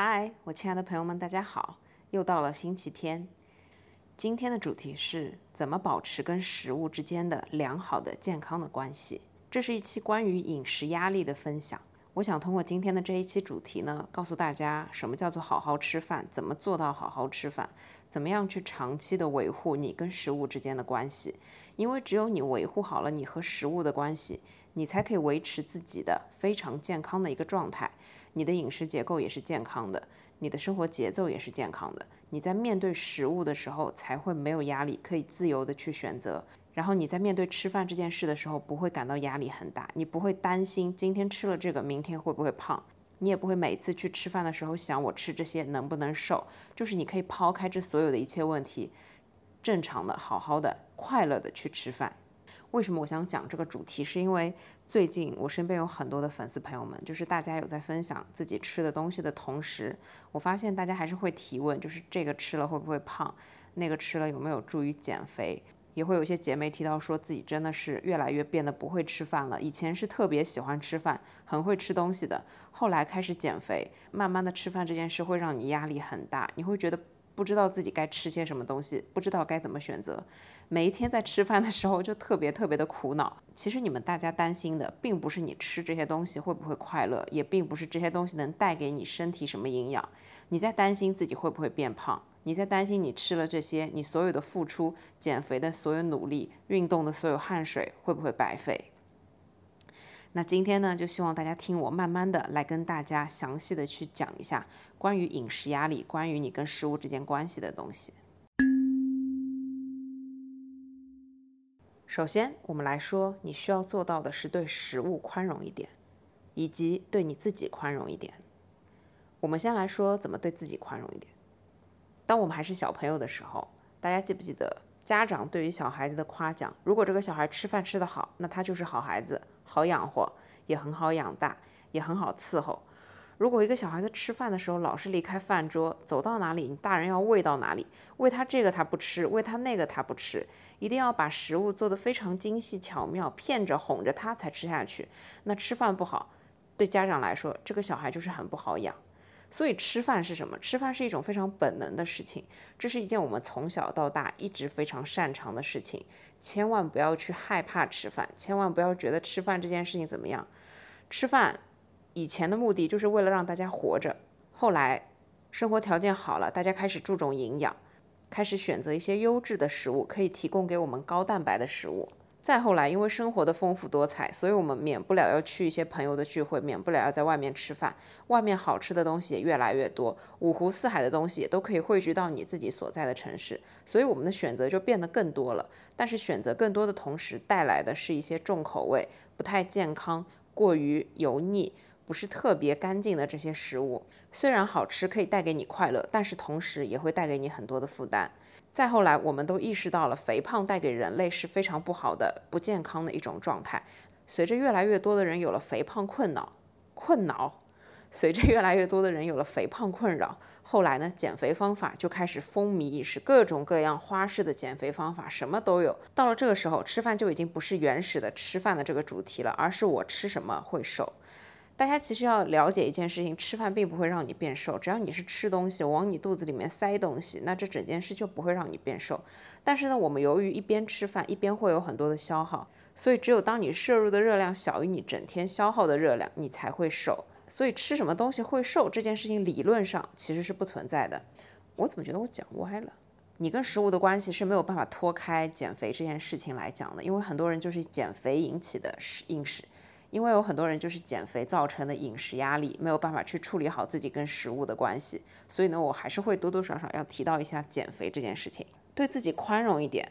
嗨，我亲爱的朋友们，大家好！又到了星期天。今天的主题是怎么保持跟食物之间的良好的健康的关系。这是一期关于饮食压力的分享。我想通过今天的这一期主题呢，告诉大家什么叫做好好吃饭，怎么做到好好吃饭，怎么样去长期的维护你跟食物之间的关系。因为只有你维护好了你和食物的关系，你才可以维持自己的非常健康的一个状态。你的饮食结构也是健康的，你的生活节奏也是健康的。你在面对食物的时候才会没有压力，可以自由的去选择。然后你在面对吃饭这件事的时候，不会感到压力很大，你不会担心今天吃了这个，明天会不会胖，你也不会每次去吃饭的时候想我吃这些能不能瘦，就是你可以抛开这所有的一切问题，正常的、好好的、快乐的去吃饭。为什么我想讲这个主题？是因为最近我身边有很多的粉丝朋友们，就是大家有在分享自己吃的东西的同时，我发现大家还是会提问，就是这个吃了会不会胖，那个吃了有没有助于减肥。也会有一些姐妹提到说自己真的是越来越变得不会吃饭了。以前是特别喜欢吃饭，很会吃东西的，后来开始减肥，慢慢的吃饭这件事会让你压力很大，你会觉得不知道自己该吃些什么东西，不知道该怎么选择。每一天在吃饭的时候就特别特别的苦恼。其实你们大家担心的并不是你吃这些东西会不会快乐，也并不是这些东西能带给你身体什么营养，你在担心自己会不会变胖。你在担心你吃了这些，你所有的付出、减肥的所有努力、运动的所有汗水会不会白费？那今天呢，就希望大家听我慢慢的来跟大家详细的去讲一下关于饮食压力、关于你跟食物之间关系的东西。首先，我们来说，你需要做到的是对食物宽容一点，以及对你自己宽容一点。我们先来说怎么对自己宽容一点。当我们还是小朋友的时候，大家记不记得家长对于小孩子的夸奖？如果这个小孩吃饭吃得好，那他就是好孩子，好养活，也很好养大，也很好伺候。如果一个小孩子吃饭的时候老是离开饭桌，走到哪里，你大人要喂到哪里，喂他这个他不吃，喂他那个他不吃，一定要把食物做得非常精细巧妙，骗着哄着他才吃下去。那吃饭不好，对家长来说，这个小孩就是很不好养。所以吃饭是什么？吃饭是一种非常本能的事情，这是一件我们从小到大一直非常擅长的事情。千万不要去害怕吃饭，千万不要觉得吃饭这件事情怎么样。吃饭以前的目的就是为了让大家活着，后来生活条件好了，大家开始注重营养，开始选择一些优质的食物，可以提供给我们高蛋白的食物。再后来，因为生活的丰富多彩，所以我们免不了要去一些朋友的聚会，免不了要在外面吃饭。外面好吃的东西也越来越多，五湖四海的东西也都可以汇聚到你自己所在的城市，所以我们的选择就变得更多了。但是选择更多的同时，带来的是一些重口味、不太健康、过于油腻。不是特别干净的这些食物，虽然好吃可以带给你快乐，但是同时也会带给你很多的负担。再后来，我们都意识到了肥胖带给人类是非常不好的、不健康的一种状态。随着越来越多的人有了肥胖困扰，困扰，随着越来越多的人有了肥胖困扰，后来呢，减肥方法就开始风靡一时，各种各样花式的减肥方法什么都有。到了这个时候，吃饭就已经不是原始的吃饭的这个主题了，而是我吃什么会瘦。大家其实要了解一件事情，吃饭并不会让你变瘦，只要你是吃东西往你肚子里面塞东西，那这整件事就不会让你变瘦。但是呢，我们由于一边吃饭一边会有很多的消耗，所以只有当你摄入的热量小于你整天消耗的热量，你才会瘦。所以吃什么东西会瘦这件事情理论上其实是不存在的。我怎么觉得我讲歪了？你跟食物的关系是没有办法脱开减肥这件事情来讲的，因为很多人就是减肥引起的食饮食。因为有很多人就是减肥造成的饮食压力，没有办法去处理好自己跟食物的关系，所以呢，我还是会多多少少要提到一下减肥这件事情，对自己宽容一点。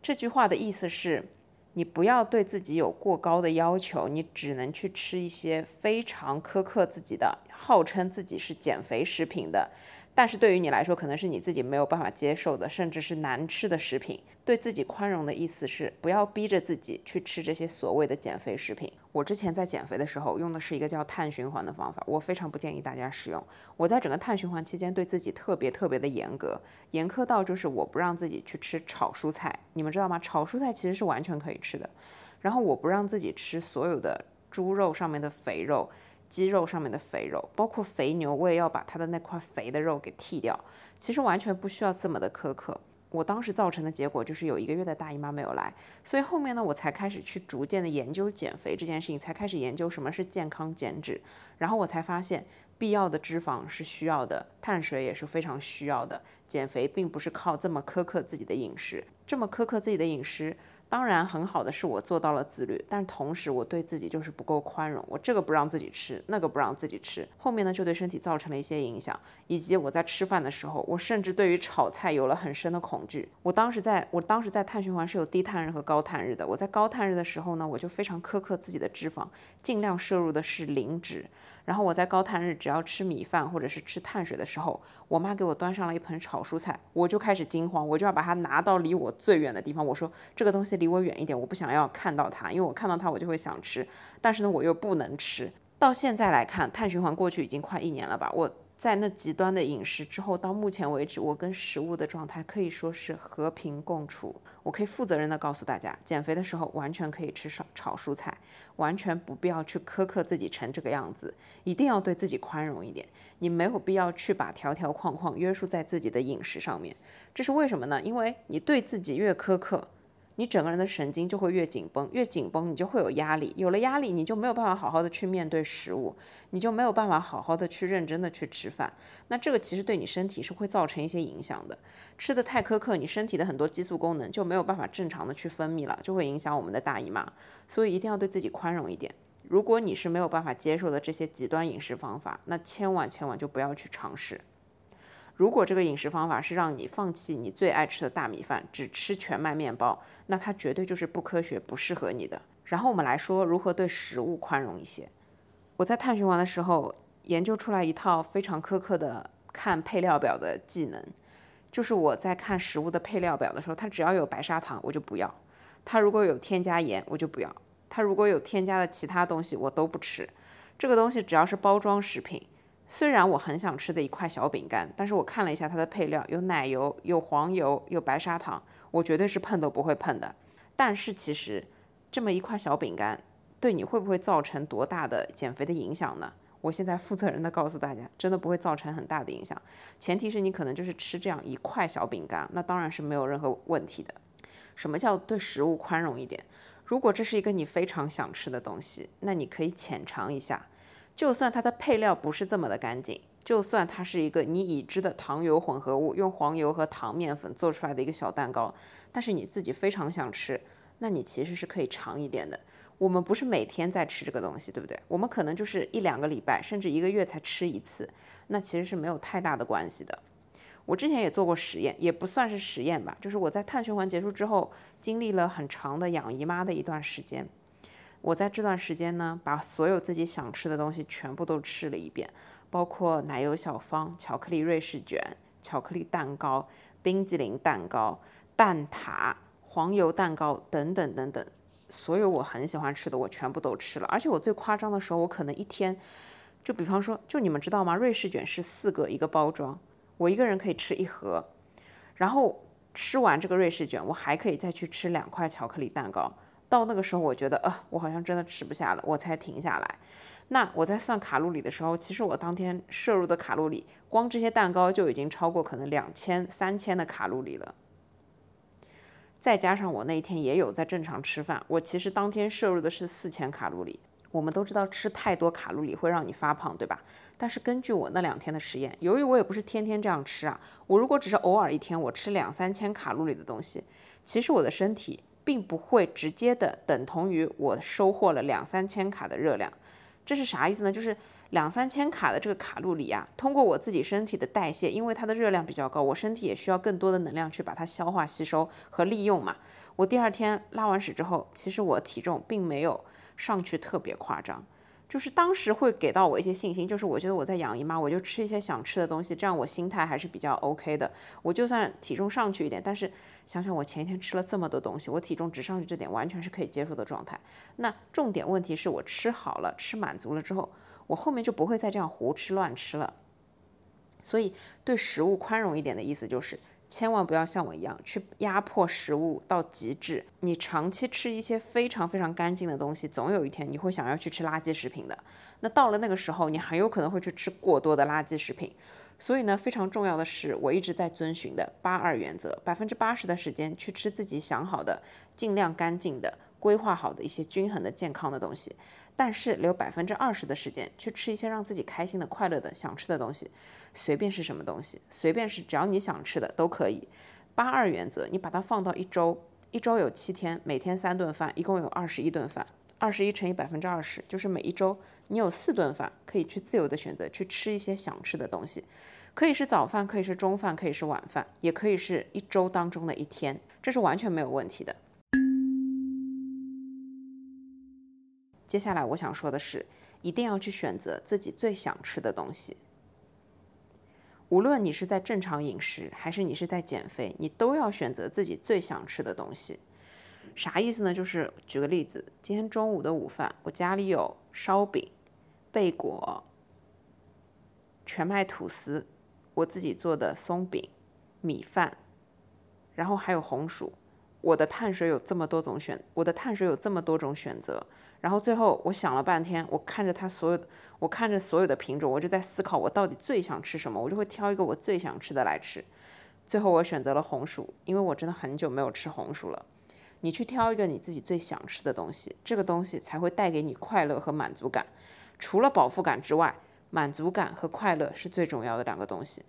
这句话的意思是，你不要对自己有过高的要求，你只能去吃一些非常苛刻自己的，号称自己是减肥食品的。但是对于你来说，可能是你自己没有办法接受的，甚至是难吃的食品。对自己宽容的意思是，不要逼着自己去吃这些所谓的减肥食品。我之前在减肥的时候用的是一个叫碳循环的方法，我非常不建议大家使用。我在整个碳循环期间对自己特别特别的严格，严苛到就是我不让自己去吃炒蔬菜，你们知道吗？炒蔬菜其实是完全可以吃的。然后我不让自己吃所有的猪肉上面的肥肉。肌肉上面的肥肉，包括肥牛，我也要把它的那块肥的肉给剔掉。其实完全不需要这么的苛刻。我当时造成的结果就是有一个月的大姨妈没有来，所以后面呢，我才开始去逐渐的研究减肥这件事情，才开始研究什么是健康减脂，然后我才发现必要的脂肪是需要的，碳水也是非常需要的。减肥并不是靠这么苛刻自己的饮食，这么苛刻自己的饮食。当然很好的是我做到了自律，但同时我对自己就是不够宽容，我这个不让自己吃，那个不让自己吃，后面呢就对身体造成了一些影响，以及我在吃饭的时候，我甚至对于炒菜有了很深的恐惧。我当时在我当时在碳循环是有低碳日和高碳日的，我在高碳日的时候呢，我就非常苛刻自己的脂肪，尽量摄入的是零脂。然后我在高碳日只要吃米饭或者是吃碳水的时候，我妈给我端上了一盆炒蔬菜，我就开始惊慌，我就要把它拿到离我最远的地方，我说这个东西离我远一点，我不想要看到它，因为我看到它我就会想吃，但是呢我又不能吃。到现在来看，碳循环过去已经快一年了吧，我。在那极端的饮食之后，到目前为止，我跟食物的状态可以说是和平共处。我可以负责任的告诉大家，减肥的时候完全可以吃炒炒蔬菜，完全不必要去苛刻自己成这个样子，一定要对自己宽容一点。你没有必要去把条条框框约束在自己的饮食上面，这是为什么呢？因为你对自己越苛刻。你整个人的神经就会越紧绷，越紧绷，你就会有压力，有了压力，你就没有办法好好的去面对食物，你就没有办法好好的去认真的去吃饭。那这个其实对你身体是会造成一些影响的。吃的太苛刻，你身体的很多激素功能就没有办法正常的去分泌了，就会影响我们的大姨妈。所以一定要对自己宽容一点。如果你是没有办法接受的这些极端饮食方法，那千万千万就不要去尝试。如果这个饮食方法是让你放弃你最爱吃的大米饭，只吃全麦面包，那它绝对就是不科学、不适合你的。然后我们来说如何对食物宽容一些。我在探寻完的时候研究出来一套非常苛刻的看配料表的技能，就是我在看食物的配料表的时候，它只要有白砂糖我就不要，它如果有添加盐我就不要，它如果有添加的其他东西我都不吃。这个东西只要是包装食品。虽然我很想吃的一块小饼干，但是我看了一下它的配料，有奶油、有黄油、有白砂糖，我绝对是碰都不会碰的。但是其实这么一块小饼干，对你会不会造成多大的减肥的影响呢？我现在负责任的告诉大家，真的不会造成很大的影响。前提是你可能就是吃这样一块小饼干，那当然是没有任何问题的。什么叫对食物宽容一点？如果这是一个你非常想吃的东西，那你可以浅尝一下。就算它的配料不是这么的干净，就算它是一个你已知的糖油混合物，用黄油和糖面粉做出来的一个小蛋糕，但是你自己非常想吃，那你其实是可以尝一点的。我们不是每天在吃这个东西，对不对？我们可能就是一两个礼拜，甚至一个月才吃一次，那其实是没有太大的关系的。我之前也做过实验，也不算是实验吧，就是我在碳循环结束之后，经历了很长的养姨妈的一段时间。我在这段时间呢，把所有自己想吃的东西全部都吃了一遍，包括奶油小方、巧克力瑞士卷、巧克力蛋糕、冰激凌蛋糕、蛋挞、黄油蛋糕等等等等，所有我很喜欢吃的我全部都吃了。而且我最夸张的时候，我可能一天，就比方说，就你们知道吗？瑞士卷是四个一个包装，我一个人可以吃一盒，然后吃完这个瑞士卷，我还可以再去吃两块巧克力蛋糕。到那个时候，我觉得，呃，我好像真的吃不下了，我才停下来。那我在算卡路里的时候，其实我当天摄入的卡路里，光这些蛋糕就已经超过可能两千、三千的卡路里了。再加上我那一天也有在正常吃饭，我其实当天摄入的是四千卡路里。我们都知道吃太多卡路里会让你发胖，对吧？但是根据我那两天的实验，由于我也不是天天这样吃啊，我如果只是偶尔一天我吃两三千卡路里的东西，其实我的身体。并不会直接的等同于我收获了两三千卡的热量，这是啥意思呢？就是两三千卡的这个卡路里啊，通过我自己身体的代谢，因为它的热量比较高，我身体也需要更多的能量去把它消化吸收和利用嘛。我第二天拉完屎之后，其实我体重并没有上去特别夸张。就是当时会给到我一些信心，就是我觉得我在养姨妈，我就吃一些想吃的东西，这样我心态还是比较 OK 的。我就算体重上去一点，但是想想我前一天吃了这么多东西，我体重只上去这点，完全是可以接受的状态。那重点问题是我吃好了，吃满足了之后，我后面就不会再这样胡吃乱吃了。所以对食物宽容一点的意思就是。千万不要像我一样去压迫食物到极致。你长期吃一些非常非常干净的东西，总有一天你会想要去吃垃圾食品的。那到了那个时候，你很有可能会去吃过多的垃圾食品。所以呢，非常重要的是，我一直在遵循的八二原则：百分之八十的时间去吃自己想好的、尽量干净的、规划好的一些均衡的、健康的东西，但是留百分之二十的时间去吃一些让自己开心的、快乐的、想吃的东西，随便是什么东西，随便是只要你想吃的都可以。八二原则，你把它放到一周，一周有七天，每天三顿饭，一共有二十一顿饭。二十一乘以百分之二十，就是每一周你有四顿饭可以去自由的选择去吃一些想吃的东西，可以是早饭，可以是中饭，可以是晚饭，也可以是一周当中的一天，这是完全没有问题的。接下来我想说的是，一定要去选择自己最想吃的东西。无论你是在正常饮食，还是你是在减肥，你都要选择自己最想吃的东西。啥意思呢？就是举个例子，今天中午的午饭，我家里有烧饼、贝果、全麦吐司，我自己做的松饼、米饭，然后还有红薯。我的碳水有这么多种选，我的碳水有这么多种选择。然后最后我想了半天，我看着它所有，我看着所有的品种，我就在思考我到底最想吃什么，我就会挑一个我最想吃的来吃。最后我选择了红薯，因为我真的很久没有吃红薯了。你去挑一个你自己最想吃的东西，这个东西才会带给你快乐和满足感。除了饱腹感之外，满足感和快乐是最重要的两个东西。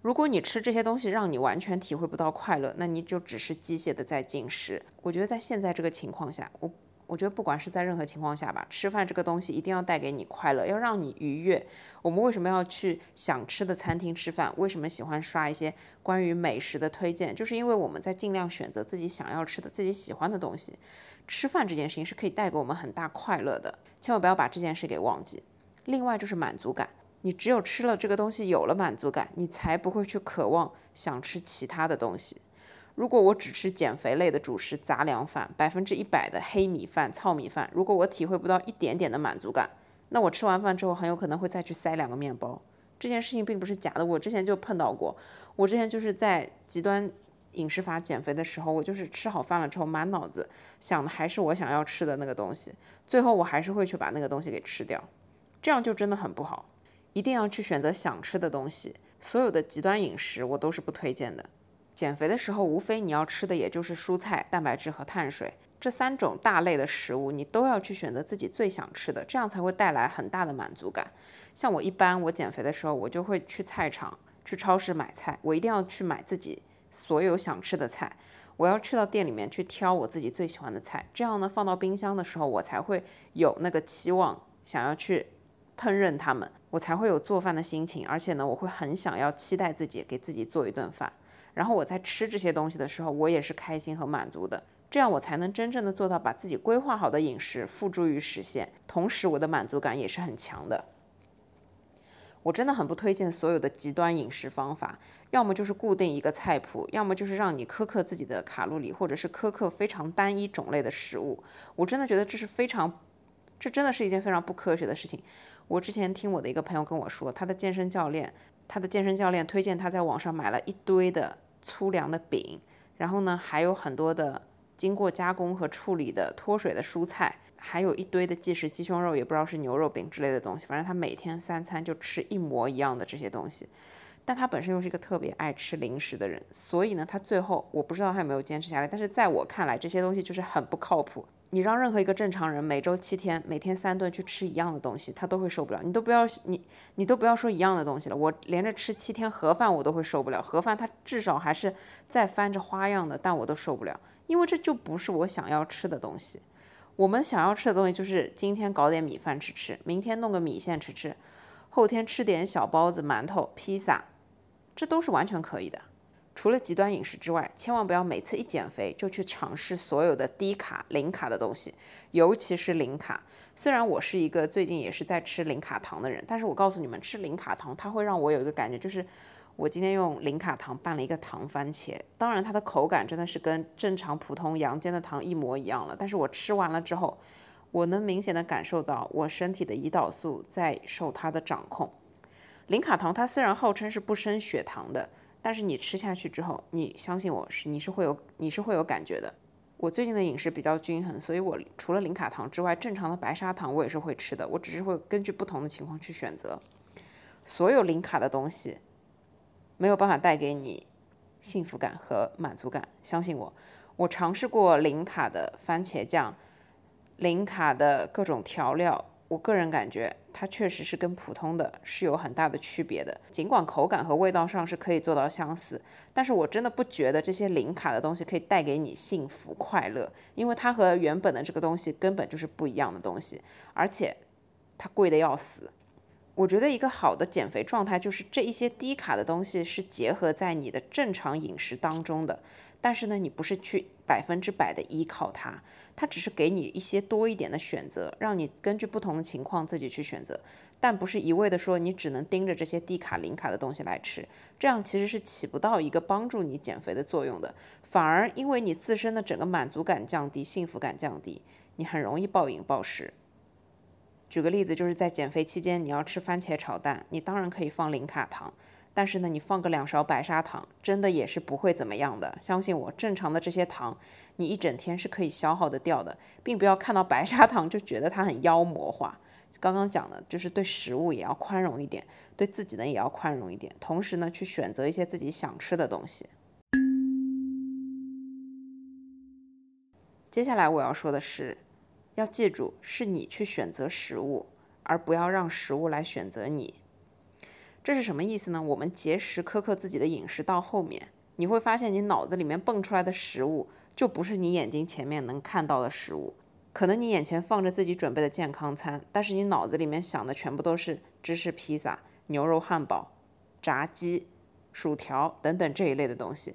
如果你吃这些东西让你完全体会不到快乐，那你就只是机械的在进食。我觉得在现在这个情况下，我。我觉得不管是在任何情况下吧，吃饭这个东西一定要带给你快乐，要让你愉悦。我们为什么要去想吃的餐厅吃饭？为什么喜欢刷一些关于美食的推荐？就是因为我们在尽量选择自己想要吃的、自己喜欢的东西。吃饭这件事情是可以带给我们很大快乐的，千万不要把这件事给忘记。另外就是满足感，你只有吃了这个东西有了满足感，你才不会去渴望想吃其他的东西。如果我只吃减肥类的主食杂粮饭，百分之一百的黑米饭、糙米饭，如果我体会不到一点点的满足感，那我吃完饭之后很有可能会再去塞两个面包。这件事情并不是假的，我之前就碰到过。我之前就是在极端饮食法减肥的时候，我就是吃好饭了之后，满脑子想的还是我想要吃的那个东西，最后我还是会去把那个东西给吃掉，这样就真的很不好。一定要去选择想吃的东西，所有的极端饮食我都是不推荐的。减肥的时候，无非你要吃的也就是蔬菜、蛋白质和碳水这三种大类的食物，你都要去选择自己最想吃的，这样才会带来很大的满足感。像我一般，我减肥的时候，我就会去菜场、去超市买菜，我一定要去买自己所有想吃的菜。我要去到店里面去挑我自己最喜欢的菜，这样呢，放到冰箱的时候，我才会有那个期望，想要去烹饪它们，我才会有做饭的心情，而且呢，我会很想要期待自己给自己做一顿饭。然后我在吃这些东西的时候，我也是开心和满足的，这样我才能真正的做到把自己规划好的饮食付诸于实现，同时我的满足感也是很强的。我真的很不推荐所有的极端饮食方法，要么就是固定一个菜谱，要么就是让你苛刻自己的卡路里，或者是苛刻非常单一种类的食物。我真的觉得这是非常，这真的是一件非常不科学的事情。我之前听我的一个朋友跟我说，他的健身教练。他的健身教练推荐他在网上买了一堆的粗粮的饼，然后呢，还有很多的经过加工和处理的脱水的蔬菜，还有一堆的即食鸡胸肉，也不知道是牛肉饼之类的东西。反正他每天三餐就吃一模一样的这些东西。但他本身又是一个特别爱吃零食的人，所以呢，他最后我不知道他有没有坚持下来。但是在我看来，这些东西就是很不靠谱。你让任何一个正常人每周七天，每天三顿去吃一样的东西，他都会受不了。你都不要你你都不要说一样的东西了，我连着吃七天盒饭我都会受不了。盒饭它至少还是在翻着花样的，但我都受不了，因为这就不是我想要吃的东西。我们想要吃的东西就是今天搞点米饭吃吃，明天弄个米线吃吃，后天吃点小包子、馒头、披萨，这都是完全可以的。除了极端饮食之外，千万不要每次一减肥就去尝试所有的低卡、零卡的东西，尤其是零卡。虽然我是一个最近也是在吃零卡糖的人，但是我告诉你们，吃零卡糖它会让我有一个感觉，就是我今天用零卡糖拌了一个糖番茄，当然它的口感真的是跟正常普通阳间的糖一模一样了。但是我吃完了之后，我能明显的感受到我身体的胰岛素在受它的掌控。零卡糖它虽然号称是不升血糖的。但是你吃下去之后，你相信我是你是会有你是会有感觉的。我最近的饮食比较均衡，所以我除了零卡糖之外，正常的白砂糖我也是会吃的，我只是会根据不同的情况去选择。所有零卡的东西没有办法带给你幸福感和满足感，相信我，我尝试过零卡的番茄酱，零卡的各种调料。我个人感觉，它确实是跟普通的是有很大的区别的。尽管口感和味道上是可以做到相似，但是我真的不觉得这些零卡的东西可以带给你幸福快乐，因为它和原本的这个东西根本就是不一样的东西，而且它贵的要死。我觉得一个好的减肥状态就是这一些低卡的东西是结合在你的正常饮食当中的，但是呢，你不是去百分之百的依靠它，它只是给你一些多一点的选择，让你根据不同的情况自己去选择，但不是一味的说你只能盯着这些低卡零卡的东西来吃，这样其实是起不到一个帮助你减肥的作用的，反而因为你自身的整个满足感降低，幸福感降低，你很容易暴饮暴食。举个例子，就是在减肥期间，你要吃番茄炒蛋，你当然可以放零卡糖，但是呢，你放个两勺白砂糖，真的也是不会怎么样的。相信我，正常的这些糖，你一整天是可以消耗的掉的，并不要看到白砂糖就觉得它很妖魔化。刚刚讲的就是对食物也要宽容一点，对自己呢也要宽容一点，同时呢去选择一些自己想吃的东西。接下来我要说的是。要记住，是你去选择食物，而不要让食物来选择你。这是什么意思呢？我们节食苛刻自己的饮食到后面，你会发现你脑子里面蹦出来的食物，就不是你眼睛前面能看到的食物。可能你眼前放着自己准备的健康餐，但是你脑子里面想的全部都是芝士披萨、牛肉汉堡、炸鸡、薯条等等这一类的东西。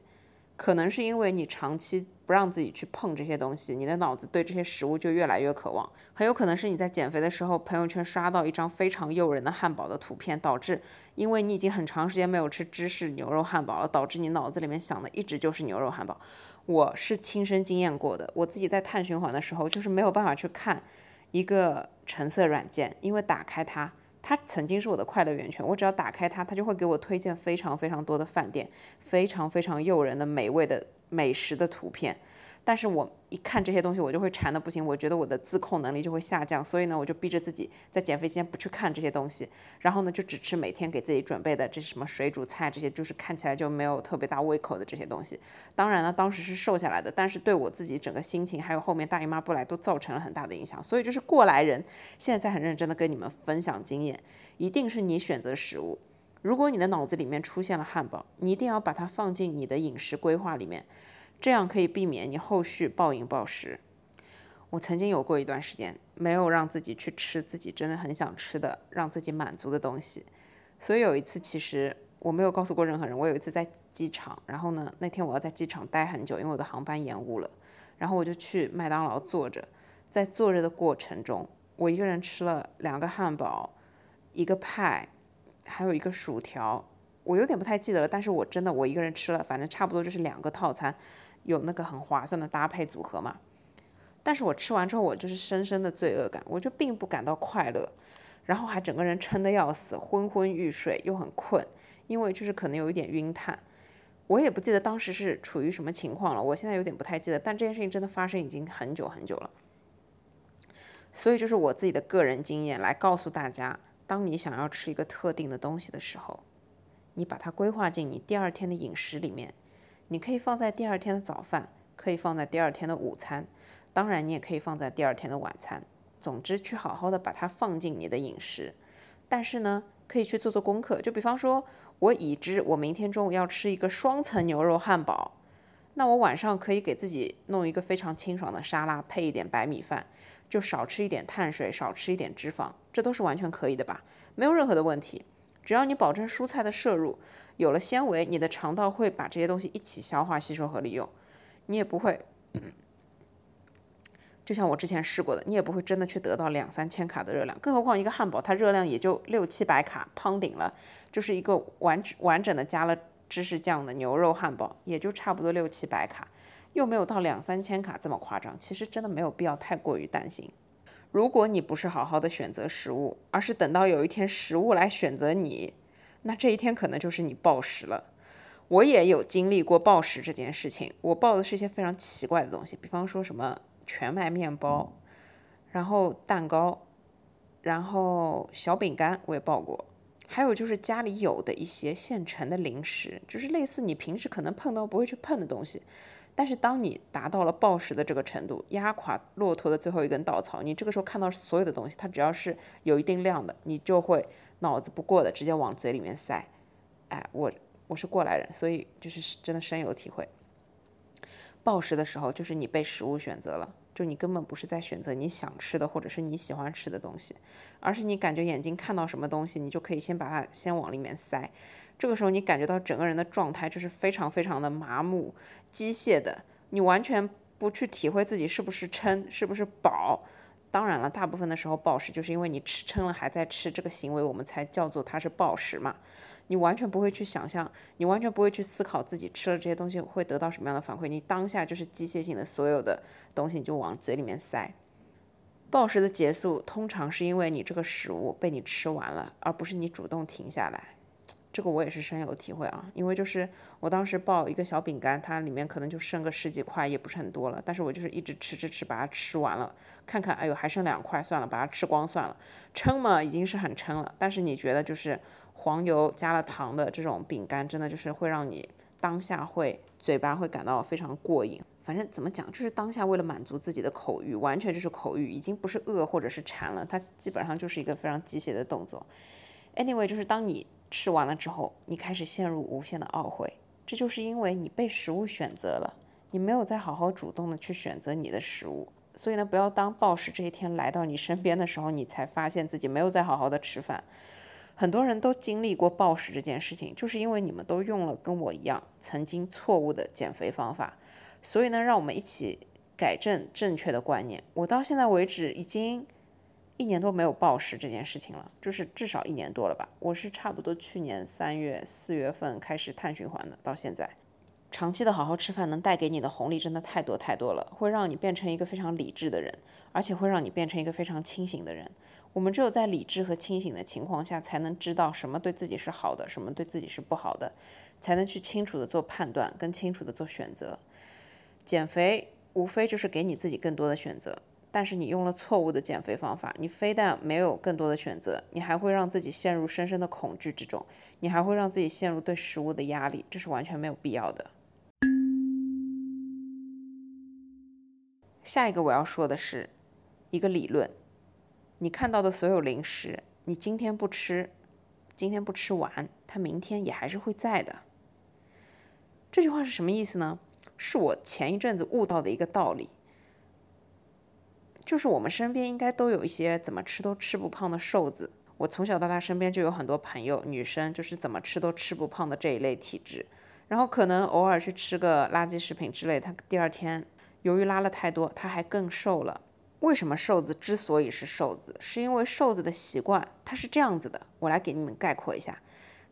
可能是因为你长期不让自己去碰这些东西，你的脑子对这些食物就越来越渴望。很有可能是你在减肥的时候，朋友圈刷到一张非常诱人的汉堡的图片，导致因为你已经很长时间没有吃芝士牛肉汉堡了，导致你脑子里面想的一直就是牛肉汉堡。我是亲身经验过的，我自己在碳循环的时候，就是没有办法去看一个橙色软件，因为打开它。它曾经是我的快乐源泉，我只要打开它，它就会给我推荐非常非常多的饭店，非常非常诱人的美味的美食的图片。但是我一看这些东西，我就会馋的不行，我觉得我的自控能力就会下降，所以呢，我就逼着自己在减肥期间不去看这些东西，然后呢，就只吃每天给自己准备的这什么水煮菜，这些就是看起来就没有特别大胃口的这些东西。当然呢，当时是瘦下来的，但是对我自己整个心情还有后面大姨妈不来都造成了很大的影响。所以就是过来人现在在很认真的跟你们分享经验，一定是你选择食物，如果你的脑子里面出现了汉堡，你一定要把它放进你的饮食规划里面。这样可以避免你后续暴饮暴食。我曾经有过一段时间没有让自己去吃自己真的很想吃的、让自己满足的东西，所以有一次其实我没有告诉过任何人。我有一次在机场，然后呢那天我要在机场待很久，因为我的航班延误了，然后我就去麦当劳坐着，在坐着的过程中，我一个人吃了两个汉堡、一个派，还有一个薯条。我有点不太记得了，但是我真的我一个人吃了，反正差不多就是两个套餐。有那个很划算的搭配组合嘛？但是我吃完之后，我就是深深的罪恶感，我就并不感到快乐，然后还整个人撑得要死，昏昏欲睡，又很困，因为就是可能有一点晕碳。我也不记得当时是处于什么情况了，我现在有点不太记得。但这件事情真的发生已经很久很久了，所以就是我自己的个人经验来告诉大家：当你想要吃一个特定的东西的时候，你把它规划进你第二天的饮食里面。你可以放在第二天的早饭，可以放在第二天的午餐，当然你也可以放在第二天的晚餐。总之，去好好的把它放进你的饮食。但是呢，可以去做做功课。就比方说，我已知我明天中午要吃一个双层牛肉汉堡，那我晚上可以给自己弄一个非常清爽的沙拉，配一点白米饭，就少吃一点碳水，少吃一点脂肪，这都是完全可以的吧？没有任何的问题，只要你保证蔬菜的摄入。有了纤维，你的肠道会把这些东西一起消化、吸收和利用，你也不会，就像我之前试过的，你也不会真的去得到两三千卡的热量。更何况一个汉堡，它热量也就六七百卡，胖顶了，就是一个完完整的加了芝士酱的牛肉汉堡，也就差不多六七百卡，又没有到两三千卡这么夸张。其实真的没有必要太过于担心。如果你不是好好的选择食物，而是等到有一天食物来选择你。那这一天可能就是你暴食了。我也有经历过暴食这件事情，我暴的是一些非常奇怪的东西，比方说什么全麦面包，然后蛋糕，然后小饼干我也暴过，还有就是家里有的一些现成的零食，就是类似你平时可能碰到不会去碰的东西，但是当你达到了暴食的这个程度，压垮骆驼的最后一根稻草，你这个时候看到所有的东西，它只要是有一定量的，你就会脑子不过的直接往嘴里面塞，哎，我。我是过来人，所以就是真的深有体会。暴食的时候，就是你被食物选择了，就你根本不是在选择你想吃的或者是你喜欢吃的东西，而是你感觉眼睛看到什么东西，你就可以先把它先往里面塞。这个时候，你感觉到整个人的状态就是非常非常的麻木、机械的，你完全不去体会自己是不是撑，是不是饱。当然了，大部分的时候暴食就是因为你吃撑了还在吃，这个行为我们才叫做它是暴食嘛。你完全不会去想象，你完全不会去思考自己吃了这些东西会得到什么样的反馈，你当下就是机械性的所有的东西你就往嘴里面塞。暴食的结束通常是因为你这个食物被你吃完了，而不是你主动停下来。这个我也是深有体会啊，因为就是我当时抱一个小饼干，它里面可能就剩个十几块，也不是很多了，但是我就是一直吃吃吃，把它吃完了，看看，哎呦还剩两块，算了，把它吃光算了。撑嘛已经是很撑了，但是你觉得就是黄油加了糖的这种饼干，真的就是会让你当下会嘴巴会感到非常过瘾。反正怎么讲，就是当下为了满足自己的口欲，完全就是口欲，已经不是饿或者是馋了，它基本上就是一个非常机械的动作。Anyway，就是当你。吃完了之后，你开始陷入无限的懊悔，这就是因为你被食物选择了，你没有再好好主动的去选择你的食物。所以呢，不要当暴食这一天来到你身边的时候，你才发现自己没有再好好的吃饭。很多人都经历过暴食这件事情，就是因为你们都用了跟我一样曾经错误的减肥方法。所以呢，让我们一起改正正确的观念。我到现在为止已经。一年多没有暴食这件事情了，就是至少一年多了吧。我是差不多去年三月、四月份开始碳循环的，到现在，长期的好好吃饭能带给你的红利真的太多太多了，会让你变成一个非常理智的人，而且会让你变成一个非常清醒的人。我们只有在理智和清醒的情况下，才能知道什么对自己是好的，什么对自己是不好的，才能去清楚的做判断，更清楚的做选择。减肥无非就是给你自己更多的选择。但是你用了错误的减肥方法，你非但没有更多的选择，你还会让自己陷入深深的恐惧之中，你还会让自己陷入对食物的压力，这是完全没有必要的。下一个我要说的是一个理论，你看到的所有零食，你今天不吃，今天不吃完，它明天也还是会在的。这句话是什么意思呢？是我前一阵子悟到的一个道理。就是我们身边应该都有一些怎么吃都吃不胖的瘦子。我从小到大身边就有很多朋友，女生就是怎么吃都吃不胖的这一类体质。然后可能偶尔去吃个垃圾食品之类，她第二天由于拉了太多，她还更瘦了。为什么瘦子之所以是瘦子，是因为瘦子的习惯他是这样子的。我来给你们概括一下：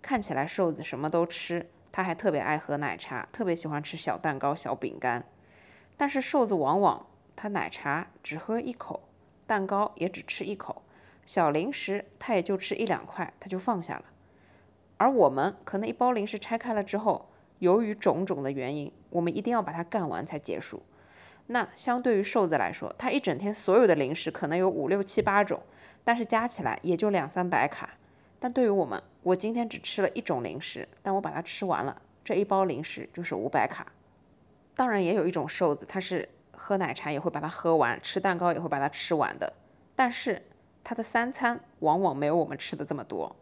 看起来瘦子什么都吃，他还特别爱喝奶茶，特别喜欢吃小蛋糕、小饼干。但是瘦子往往他奶茶只喝一口，蛋糕也只吃一口，小零食他也就吃一两块，他就放下了。而我们可能一包零食拆开了之后，由于种种的原因，我们一定要把它干完才结束。那相对于瘦子来说，他一整天所有的零食可能有五六七八种，但是加起来也就两三百卡。但对于我们，我今天只吃了一种零食，但我把它吃完了，这一包零食就是五百卡。当然，也有一种瘦子，他是。喝奶茶也会把它喝完，吃蛋糕也会把它吃完的。但是他的三餐往往没有我们吃的这么多。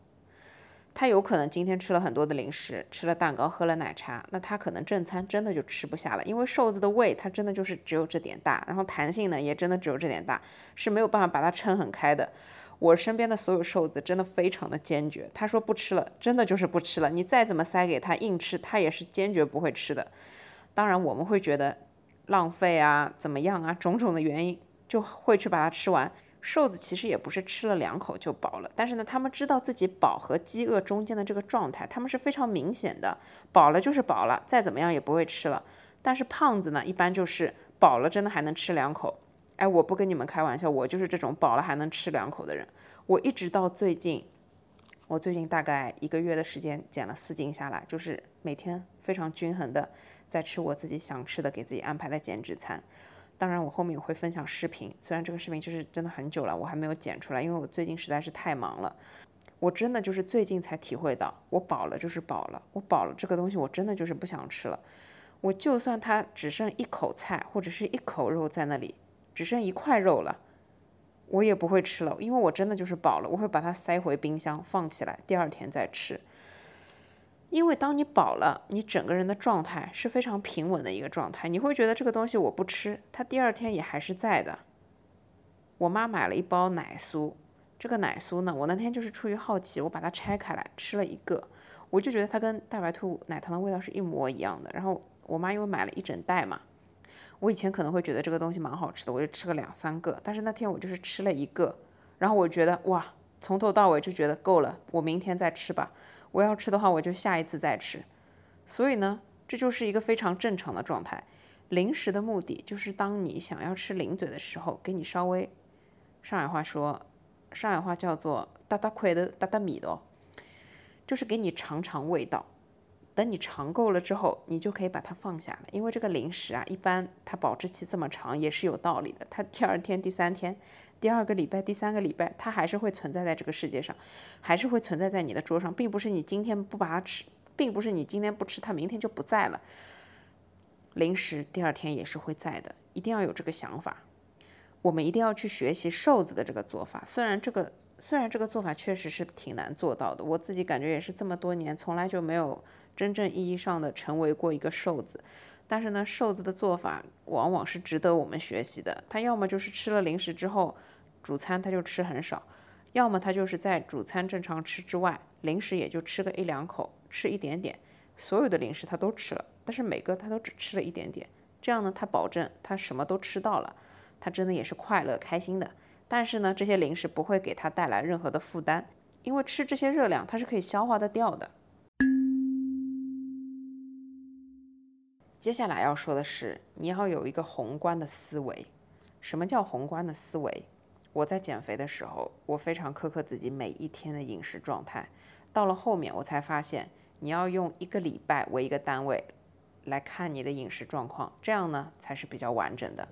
他有可能今天吃了很多的零食，吃了蛋糕，喝了奶茶，那他可能正餐真的就吃不下了。因为瘦子的胃，他真的就是只有这点大，然后弹性呢也真的只有这点大，是没有办法把它撑很开的。我身边的所有瘦子真的非常的坚决，他说不吃了，真的就是不吃了。你再怎么塞给他硬吃，他也是坚决不会吃的。当然我们会觉得。浪费啊，怎么样啊？种种的原因就会去把它吃完。瘦子其实也不是吃了两口就饱了，但是呢，他们知道自己饱和饥饿中间的这个状态，他们是非常明显的，饱了就是饱了，再怎么样也不会吃了。但是胖子呢，一般就是饱了真的还能吃两口。哎，我不跟你们开玩笑，我就是这种饱了还能吃两口的人。我一直到最近，我最近大概一个月的时间减了四斤下来，就是每天非常均衡的在吃我自己想吃的，给自己安排的减脂餐。当然，我后面也会分享视频，虽然这个视频就是真的很久了，我还没有剪出来，因为我最近实在是太忙了。我真的就是最近才体会到，我饱了就是饱了，我饱了这个东西我真的就是不想吃了。我就算它只剩一口菜或者是一口肉在那里，只剩一块肉了。我也不会吃了，因为我真的就是饱了，我会把它塞回冰箱放起来，第二天再吃。因为当你饱了，你整个人的状态是非常平稳的一个状态，你会觉得这个东西我不吃，它第二天也还是在的。我妈买了一包奶酥，这个奶酥呢，我那天就是出于好奇，我把它拆开来吃了一个，我就觉得它跟大白兔奶糖的味道是一模一样的。然后我妈因为买了一整袋嘛。我以前可能会觉得这个东西蛮好吃的，我就吃了两三个。但是那天我就是吃了一个，然后我觉得哇，从头到尾就觉得够了，我明天再吃吧。我要吃的话，我就下一次再吃。所以呢，这就是一个非常正常的状态。零食的目的就是当你想要吃零嘴的时候，给你稍微，上海话说，上海话叫做哒哒块的哒哒米的，就是给你尝尝味道。等你尝够了之后，你就可以把它放下了。因为这个零食啊，一般它保质期这么长也是有道理的。它第二天、第三天、第二个礼拜、第三个礼拜，它还是会存在在这个世界上，还是会存在在你的桌上，并不是你今天不把它吃，并不是你今天不吃它，明天就不在了。零食第二天也是会在的，一定要有这个想法。我们一定要去学习瘦子的这个做法，虽然这个虽然这个做法确实是挺难做到的，我自己感觉也是这么多年从来就没有。真正意义上的成为过一个瘦子，但是呢，瘦子的做法往往是值得我们学习的。他要么就是吃了零食之后，主餐他就吃很少；要么他就是在主餐正常吃之外，零食也就吃个一两口，吃一点点。所有的零食他都吃了，但是每个他都只吃了一点点。这样呢，他保证他什么都吃到了，他真的也是快乐开心的。但是呢，这些零食不会给他带来任何的负担，因为吃这些热量，它是可以消化得掉的。接下来要说的是，你要有一个宏观的思维。什么叫宏观的思维？我在减肥的时候，我非常苛刻自己每一天的饮食状态。到了后面，我才发现，你要用一个礼拜为一个单位来看你的饮食状况，这样呢才是比较完整的。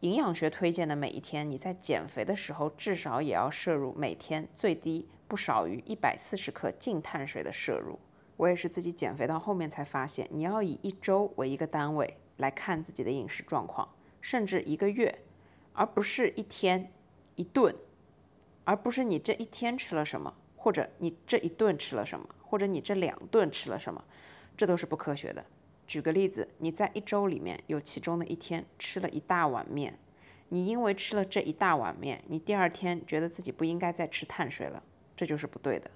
营养学推荐的每一天，你在减肥的时候，至少也要摄入每天最低不少于一百四十克净碳水的摄入。我也是自己减肥到后面才发现，你要以一周为一个单位来看自己的饮食状况，甚至一个月，而不是一天一顿，而不是你这一天吃了什么，或者你这一顿吃了什么，或者你这两顿吃了什么，这都是不科学的。举个例子，你在一周里面有其中的一天吃了一大碗面，你因为吃了这一大碗面，你第二天觉得自己不应该再吃碳水了，这就是不对的。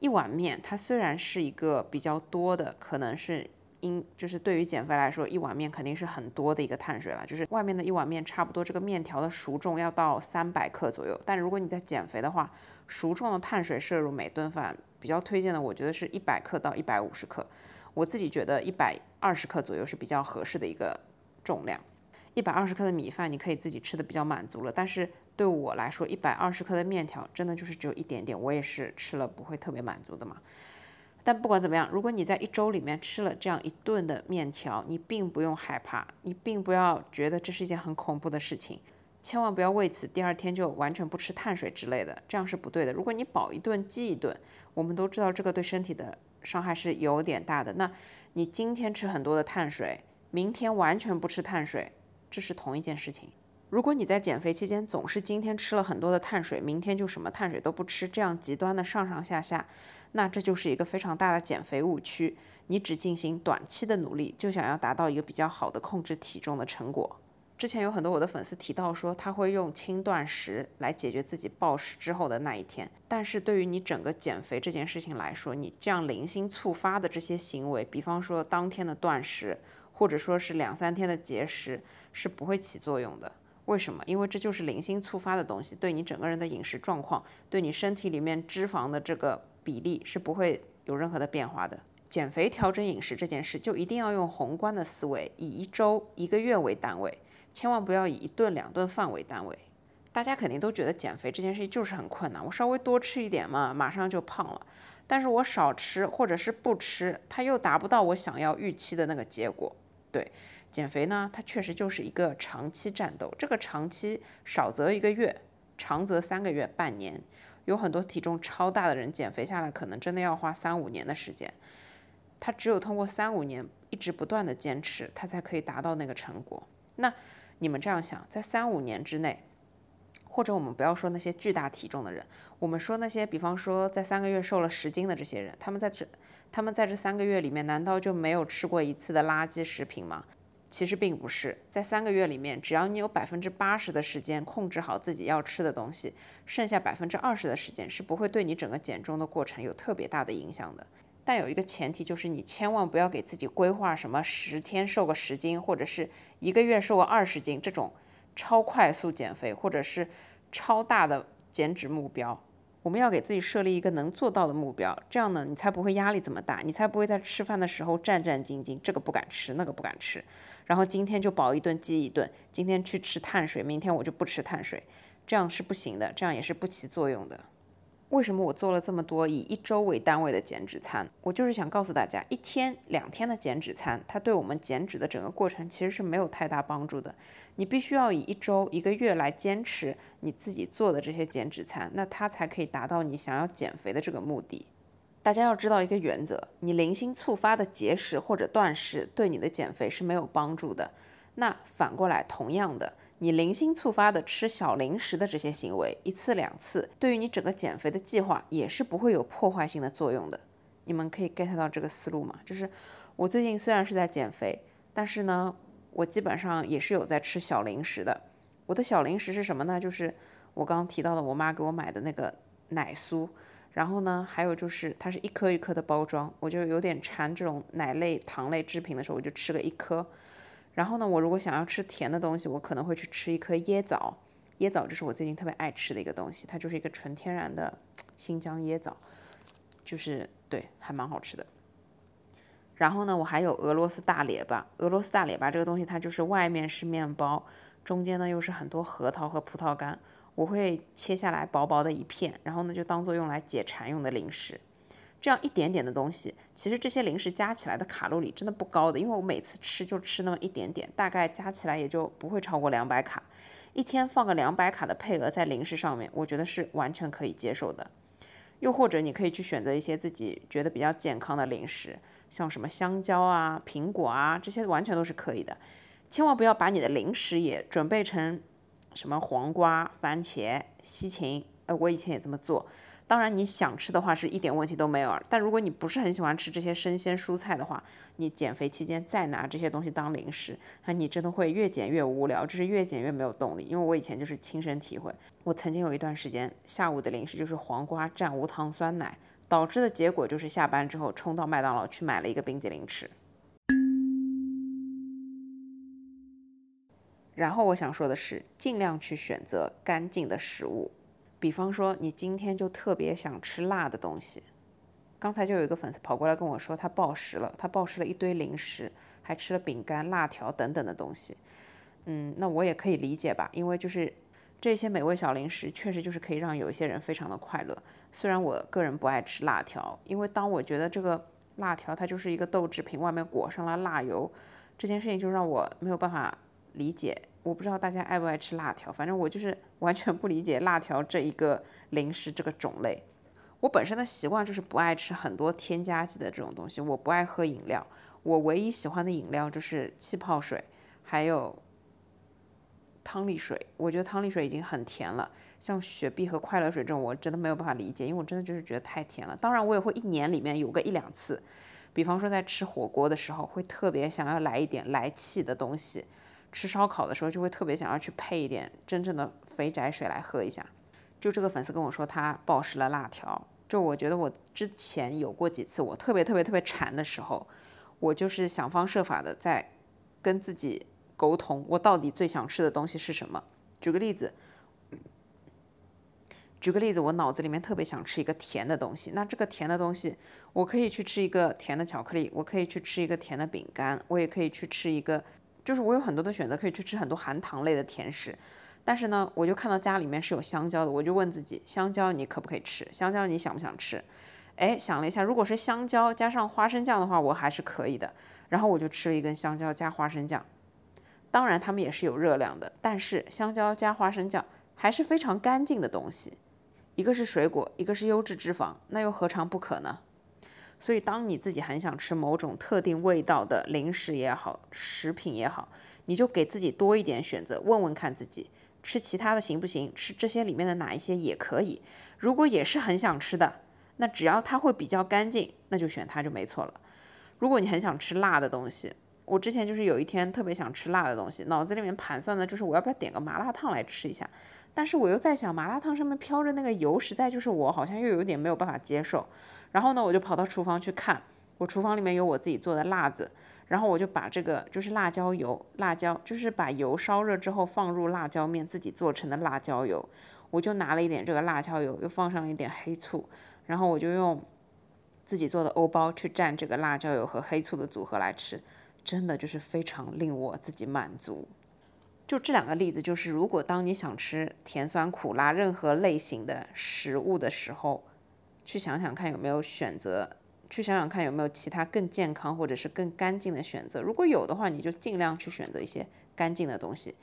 一碗面，它虽然是一个比较多的，可能是因就是对于减肥来说，一碗面肯定是很多的一个碳水了。就是外面的一碗面，差不多这个面条的熟重要到三百克左右。但如果你在减肥的话，熟重的碳水摄入每顿饭比较推荐的，我觉得是一百克到一百五十克。我自己觉得一百二十克左右是比较合适的一个重量。一百二十克的米饭，你可以自己吃的比较满足了。但是对我来说，一百二十克的面条真的就是只有一点点，我也是吃了不会特别满足的嘛。但不管怎么样，如果你在一周里面吃了这样一顿的面条，你并不用害怕，你并不要觉得这是一件很恐怖的事情，千万不要为此第二天就完全不吃碳水之类的，这样是不对的。如果你饱一顿饥一顿，我们都知道这个对身体的伤害是有点大的。那你今天吃很多的碳水，明天完全不吃碳水。这是同一件事情。如果你在减肥期间总是今天吃了很多的碳水，明天就什么碳水都不吃，这样极端的上上下下，那这就是一个非常大的减肥误区。你只进行短期的努力，就想要达到一个比较好的控制体重的成果。之前有很多我的粉丝提到说，他会用轻断食来解决自己暴食之后的那一天。但是对于你整个减肥这件事情来说，你这样零星触发的这些行为，比方说当天的断食。或者说是两三天的节食是不会起作用的，为什么？因为这就是零星触发的东西，对你整个人的饮食状况，对你身体里面脂肪的这个比例是不会有任何的变化的。减肥调整饮食这件事，就一定要用宏观的思维，以一周、一个月为单位，千万不要以一顿两顿饭为单位。大家肯定都觉得减肥这件事就是很困难，我稍微多吃一点嘛，马上就胖了。但是我少吃或者是不吃，它又达不到我想要预期的那个结果。对，减肥呢，它确实就是一个长期战斗。这个长期少则一个月，长则三个月、半年。有很多体重超大的人减肥下来，可能真的要花三五年的时间。他只有通过三五年一直不断的坚持，他才可以达到那个成果。那你们这样想，在三五年之内，或者我们不要说那些巨大体重的人，我们说那些，比方说在三个月瘦了十斤的这些人，他们在这，他们在这三个月里面，难道就没有吃过一次的垃圾食品吗？其实并不是，在三个月里面，只要你有百分之八十的时间控制好自己要吃的东西，剩下百分之二十的时间是不会对你整个减重的过程有特别大的影响的。但有一个前提，就是你千万不要给自己规划什么十天瘦个十斤，或者是一个月瘦个二十斤这种超快速减肥，或者是超大的减脂目标。我们要给自己设立一个能做到的目标，这样呢，你才不会压力这么大，你才不会在吃饭的时候战战兢兢，这个不敢吃，那个不敢吃，然后今天就饱一顿饥一顿，今天去吃碳水，明天我就不吃碳水，这样是不行的，这样也是不起作用的。为什么我做了这么多以一周为单位的减脂餐？我就是想告诉大家，一天两天的减脂餐，它对我们减脂的整个过程其实是没有太大帮助的。你必须要以一周、一个月来坚持你自己做的这些减脂餐，那它才可以达到你想要减肥的这个目的。大家要知道一个原则：你零星触发的节食或者断食，对你的减肥是没有帮助的。那反过来，同样的。你零星触发的吃小零食的这些行为，一次两次，对于你整个减肥的计划也是不会有破坏性的作用的。你们可以 get 到这个思路吗？就是我最近虽然是在减肥，但是呢，我基本上也是有在吃小零食的。我的小零食是什么呢？就是我刚刚提到的，我妈给我买的那个奶酥。然后呢，还有就是它是一颗一颗的包装，我就有点馋这种奶类、糖类制品的时候，我就吃个一颗。然后呢，我如果想要吃甜的东西，我可能会去吃一颗椰枣。椰枣这是我最近特别爱吃的一个东西，它就是一个纯天然的新疆椰枣，就是对，还蛮好吃的。然后呢，我还有俄罗斯大列巴。俄罗斯大列巴这个东西，它就是外面是面包，中间呢又是很多核桃和葡萄干。我会切下来薄薄的一片，然后呢就当做用来解馋用的零食。这样一点点的东西，其实这些零食加起来的卡路里真的不高的，因为我每次吃就吃那么一点点，大概加起来也就不会超过两百卡。一天放个两百卡的配额在零食上面，我觉得是完全可以接受的。又或者你可以去选择一些自己觉得比较健康的零食，像什么香蕉啊、苹果啊，这些完全都是可以的。千万不要把你的零食也准备成什么黄瓜、番茄、西芹。呃，我以前也这么做。当然，你想吃的话是一点问题都没有。但如果你不是很喜欢吃这些生鲜蔬菜的话，你减肥期间再拿这些东西当零食，那你真的会越减越无聊，就是越减越没有动力。因为我以前就是亲身体会，我曾经有一段时间下午的零食就是黄瓜蘸无糖酸奶，导致的结果就是下班之后冲到麦当劳去买了一个冰激凌吃。然后我想说的是，尽量去选择干净的食物。比方说，你今天就特别想吃辣的东西，刚才就有一个粉丝跑过来跟我说，他暴食了，他暴食了一堆零食，还吃了饼干、辣条等等的东西。嗯，那我也可以理解吧，因为就是这些美味小零食，确实就是可以让有一些人非常的快乐。虽然我个人不爱吃辣条，因为当我觉得这个辣条它就是一个豆制品，外面裹上了辣油，这件事情就让我没有办法理解。我不知道大家爱不爱吃辣条，反正我就是完全不理解辣条这一个零食这个种类。我本身的习惯就是不爱吃很多添加剂的这种东西，我不爱喝饮料。我唯一喜欢的饮料就是气泡水，还有汤力水。我觉得汤力水已经很甜了，像雪碧和快乐水这种，我真的没有办法理解，因为我真的就是觉得太甜了。当然，我也会一年里面有个一两次，比方说在吃火锅的时候，会特别想要来一点来气的东西。吃烧烤的时候就会特别想要去配一点真正的肥宅水来喝一下。就这个粉丝跟我说他暴食了辣条，就我觉得我之前有过几次我特别特别特别馋的时候，我就是想方设法的在跟自己沟通，我到底最想吃的东西是什么。举个例子，举个例子，我脑子里面特别想吃一个甜的东西，那这个甜的东西我可以去吃一个甜的巧克力，我可以去吃一个甜的饼干，我也可以去吃一个。就是我有很多的选择，可以去吃很多含糖类的甜食，但是呢，我就看到家里面是有香蕉的，我就问自己，香蕉你可不可以吃？香蕉你想不想吃？哎，想了一下，如果是香蕉加上花生酱的话，我还是可以的。然后我就吃了一根香蕉加花生酱。当然，它们也是有热量的，但是香蕉加花生酱还是非常干净的东西。一个是水果，一个是优质脂肪，那又何尝不可呢？所以，当你自己很想吃某种特定味道的零食也好，食品也好，你就给自己多一点选择，问问看自己，吃其他的行不行？吃这些里面的哪一些也可以？如果也是很想吃的，那只要它会比较干净，那就选它就没错了。如果你很想吃辣的东西，我之前就是有一天特别想吃辣的东西，脑子里面盘算的就是我要不要点个麻辣烫来吃一下，但是我又在想麻辣烫上面飘着那个油，实在就是我好像又有点没有办法接受。然后呢，我就跑到厨房去看，我厨房里面有我自己做的辣子，然后我就把这个就是辣椒油，辣椒就是把油烧热之后放入辣椒面自己做成的辣椒油，我就拿了一点这个辣椒油，又放上了一点黑醋，然后我就用自己做的欧包去蘸这个辣椒油和黑醋的组合来吃。真的就是非常令我自己满足。就这两个例子，就是如果当你想吃甜酸苦辣任何类型的食物的时候，去想想看有没有选择，去想想看有没有其他更健康或者是更干净的选择。如果有的话，你就尽量去选择一些干净的东西。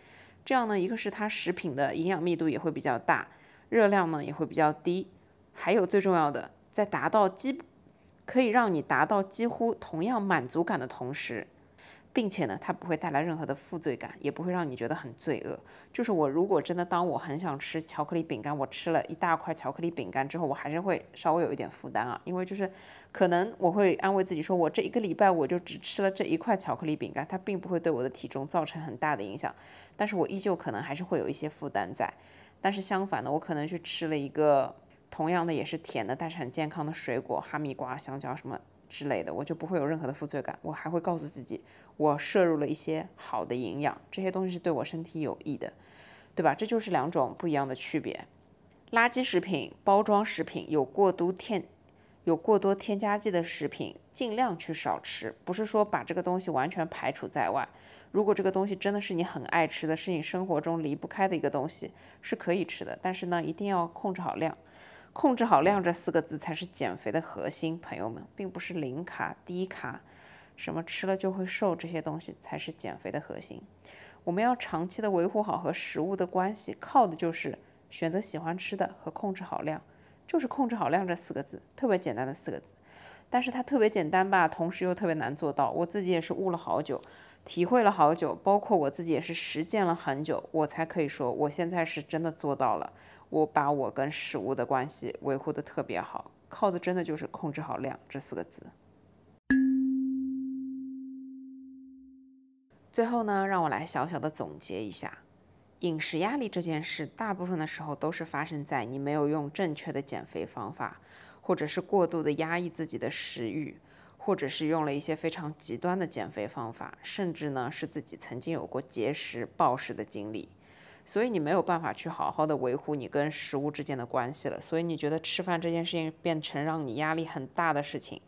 这样呢，一个是它食品的营养密度也会比较大，热量呢也会比较低，还有最重要的，在达到基可以让你达到几乎同样满足感的同时。并且呢，它不会带来任何的负罪感，也不会让你觉得很罪恶。就是我如果真的当我很想吃巧克力饼干，我吃了一大块巧克力饼干之后，我还是会稍微有一点负担啊，因为就是可能我会安慰自己说，我这一个礼拜我就只吃了这一块巧克力饼干，它并不会对我的体重造成很大的影响，但是我依旧可能还是会有一些负担在。但是相反的，我可能去吃了一个同样的也是甜的，但是很健康的水果，哈密瓜、香蕉什么。之类的，我就不会有任何的负罪感。我还会告诉自己，我摄入了一些好的营养，这些东西是对我身体有益的，对吧？这就是两种不一样的区别。垃圾食品、包装食品有过多添有过多添加剂的食品，尽量去少吃。不是说把这个东西完全排除在外。如果这个东西真的是你很爱吃的，是你生活中离不开的一个东西，是可以吃的。但是呢，一定要控制好量。控制好量这四个字才是减肥的核心，朋友们，并不是零卡、低卡，什么吃了就会瘦这些东西才是减肥的核心。我们要长期的维护好和食物的关系，靠的就是选择喜欢吃的和控制好量，就是控制好量这四个字，特别简单的四个字。但是它特别简单吧，同时又特别难做到。我自己也是悟了好久。体会了好久，包括我自己也是实践了很久，我才可以说我现在是真的做到了。我把我跟食物的关系维护的特别好，靠的真的就是控制好量这四个字。最后呢，让我来小小的总结一下，饮食压力这件事，大部分的时候都是发生在你没有用正确的减肥方法，或者是过度的压抑自己的食欲。或者是用了一些非常极端的减肥方法，甚至呢是自己曾经有过节食、暴食的经历，所以你没有办法去好好的维护你跟食物之间的关系了。所以你觉得吃饭这件事情变成让你压力很大的事情，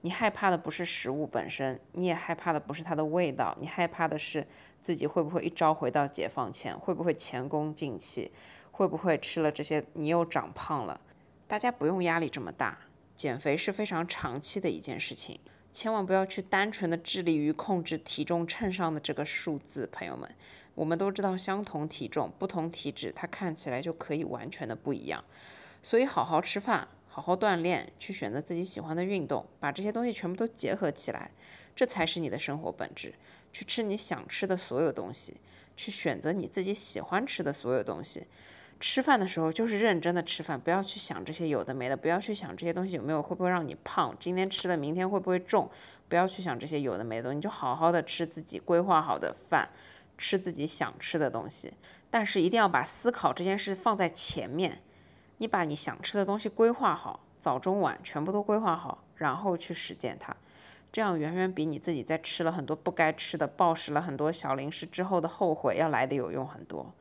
你害怕的不是食物本身，你也害怕的不是它的味道，你害怕的是自己会不会一朝回到解放前，会不会前功尽弃，会不会吃了这些你又长胖了？大家不用压力这么大。减肥是非常长期的一件事情，千万不要去单纯的致力于控制体重秤上的这个数字。朋友们，我们都知道，相同体重不同体质，它看起来就可以完全的不一样。所以，好好吃饭，好好锻炼，去选择自己喜欢的运动，把这些东西全部都结合起来，这才是你的生活本质。去吃你想吃的所有东西，去选择你自己喜欢吃的所有东西。吃饭的时候就是认真的吃饭，不要去想这些有的没的，不要去想这些东西有没有会不会让你胖，今天吃了明天会不会重，不要去想这些有的没的，你就好好的吃自己规划好的饭，吃自己想吃的东西，但是一定要把思考这件事放在前面，你把你想吃的东西规划好，早中晚全部都规划好，然后去实践它，这样远远比你自己在吃了很多不该吃的暴食了很多小零食之后的后悔要来的有用很多。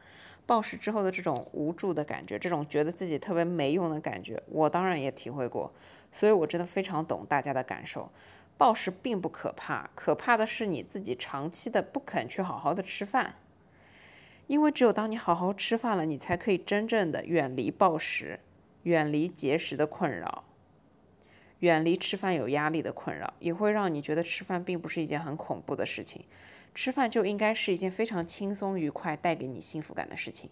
暴食之后的这种无助的感觉，这种觉得自己特别没用的感觉，我当然也体会过，所以我真的非常懂大家的感受。暴食并不可怕，可怕的是你自己长期的不肯去好好的吃饭。因为只有当你好好吃饭了，你才可以真正的远离暴食，远离节食的困扰，远离吃饭有压力的困扰，也会让你觉得吃饭并不是一件很恐怖的事情。吃饭就应该是一件非常轻松愉快、带给你幸福感的事情。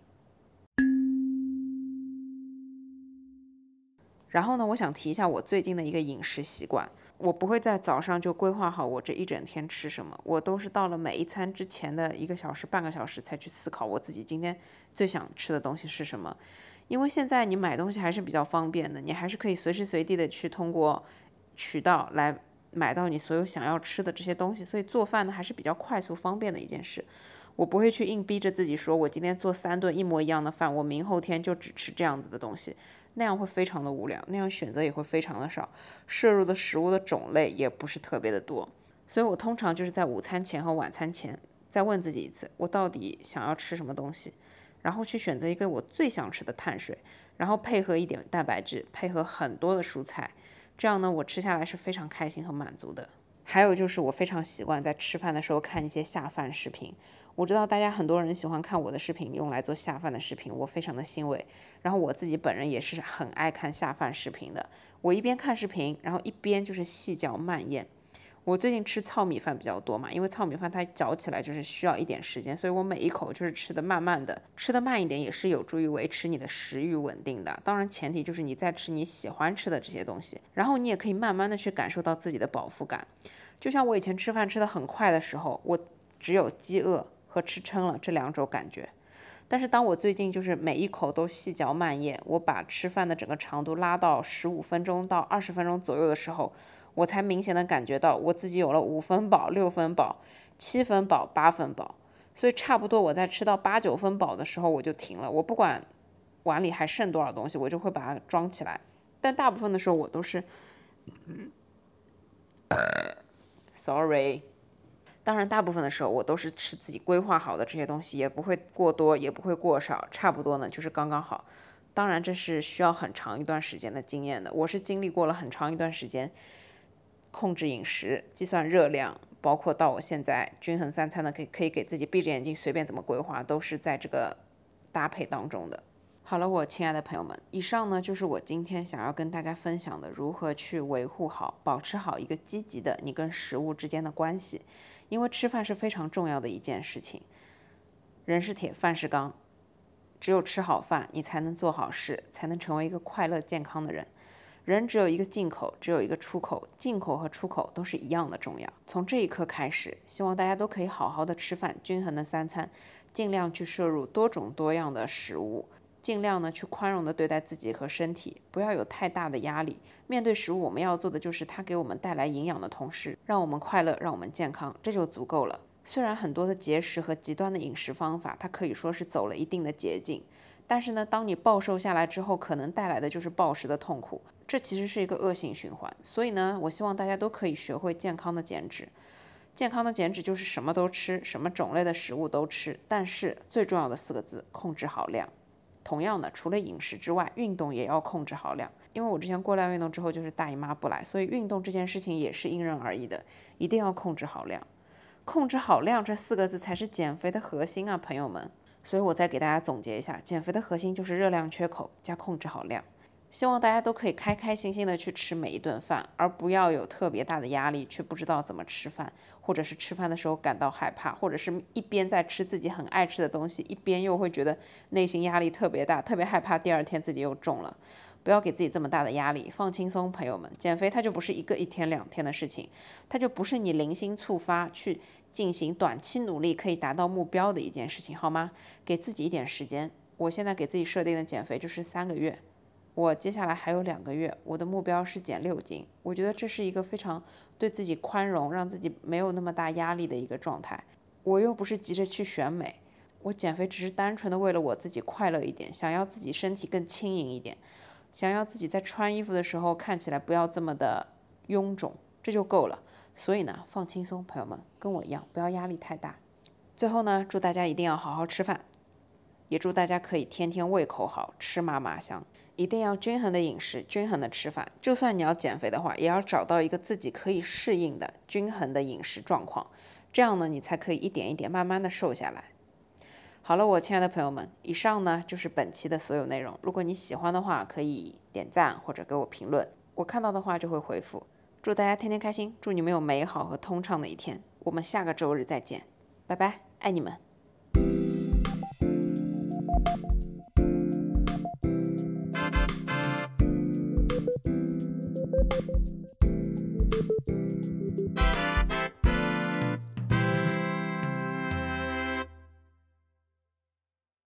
然后呢，我想提一下我最近的一个饮食习惯。我不会在早上就规划好我这一整天吃什么，我都是到了每一餐之前的一个小时、半个小时才去思考我自己今天最想吃的东西是什么。因为现在你买东西还是比较方便的，你还是可以随时随地的去通过渠道来买到你所有想要吃的这些东西，所以做饭呢还是比较快速方便的一件事。我不会去硬逼着自己说，我今天做三顿一模一样的饭，我明后天就只吃这样子的东西。那样会非常的无聊，那样选择也会非常的少，摄入的食物的种类也不是特别的多，所以我通常就是在午餐前和晚餐前再问自己一次，我到底想要吃什么东西，然后去选择一个我最想吃的碳水，然后配合一点蛋白质，配合很多的蔬菜，这样呢，我吃下来是非常开心和满足的。还有就是我非常习惯在吃饭的时候看一些下饭视频。我知道大家很多人喜欢看我的视频，用来做下饭的视频，我非常的欣慰。然后我自己本人也是很爱看下饭视频的。我一边看视频，然后一边就是细嚼慢咽。我最近吃糙米饭比较多嘛，因为糙米饭它嚼起来就是需要一点时间，所以我每一口就是吃的慢慢的，吃的慢一点也是有助于维持你的食欲稳定的。当然前提就是你在吃你喜欢吃的这些东西，然后你也可以慢慢的去感受到自己的饱腹感。就像我以前吃饭吃的很快的时候，我只有饥饿和吃撑了这两种感觉。但是当我最近就是每一口都细嚼慢咽，我把吃饭的整个长度拉到十五分钟到二十分钟左右的时候，我才明显的感觉到我自己有了五分饱、六分饱、七分饱、八分饱。所以差不多我在吃到八九分饱的时候我就停了，我不管碗里还剩多少东西，我就会把它装起来。但大部分的时候我都是。Sorry，当然，大部分的时候我都是吃自己规划好的这些东西，也不会过多，也不会过少，差不多呢就是刚刚好。当然，这是需要很长一段时间的经验的。我是经历过了很长一段时间控制饮食、计算热量，包括到我现在均衡三餐的，可以可以给自己闭着眼睛随便怎么规划，都是在这个搭配当中的。好了，我亲爱的朋友们，以上呢就是我今天想要跟大家分享的，如何去维护好、保持好一个积极的你跟食物之间的关系。因为吃饭是非常重要的一件事情，人是铁，饭是钢，只有吃好饭，你才能做好事，才能成为一个快乐健康的人。人只有一个进口，只有一个出口，进口和出口都是一样的重要。从这一刻开始，希望大家都可以好好的吃饭，均衡的三餐，尽量去摄入多种多样的食物。尽量呢去宽容的对待自己和身体，不要有太大的压力。面对食物，我们要做的就是它给我们带来营养的同时，让我们快乐，让我们健康，这就足够了。虽然很多的节食和极端的饮食方法，它可以说是走了一定的捷径，但是呢，当你暴瘦下来之后，可能带来的就是暴食的痛苦，这其实是一个恶性循环。所以呢，我希望大家都可以学会健康的减脂。健康的减脂就是什么都吃，什么种类的食物都吃，但是最重要的四个字：控制好量。同样的，除了饮食之外，运动也要控制好量。因为我之前过量运动之后就是大姨妈不来，所以运动这件事情也是因人而异的，一定要控制好量。控制好量这四个字才是减肥的核心啊，朋友们。所以我再给大家总结一下，减肥的核心就是热量缺口加控制好量。希望大家都可以开开心心的去吃每一顿饭，而不要有特别大的压力，却不知道怎么吃饭，或者是吃饭的时候感到害怕，或者是一边在吃自己很爱吃的东西，一边又会觉得内心压力特别大，特别害怕第二天自己又重了。不要给自己这么大的压力，放轻松，朋友们。减肥它就不是一个一天两天的事情，它就不是你零星触发去进行短期努力可以达到目标的一件事情，好吗？给自己一点时间。我现在给自己设定的减肥就是三个月。我接下来还有两个月，我的目标是减六斤。我觉得这是一个非常对自己宽容，让自己没有那么大压力的一个状态。我又不是急着去选美，我减肥只是单纯的为了我自己快乐一点，想要自己身体更轻盈一点，想要自己在穿衣服的时候看起来不要这么的臃肿，这就够了。所以呢，放轻松，朋友们，跟我一样，不要压力太大。最后呢，祝大家一定要好好吃饭，也祝大家可以天天胃口好吃嘛嘛香。一定要均衡的饮食，均衡的吃饭。就算你要减肥的话，也要找到一个自己可以适应的均衡的饮食状况，这样呢，你才可以一点一点慢慢的瘦下来。好了，我亲爱的朋友们，以上呢就是本期的所有内容。如果你喜欢的话，可以点赞或者给我评论，我看到的话就会回复。祝大家天天开心，祝你们有美好和通畅的一天。我们下个周日再见，拜拜，爱你们。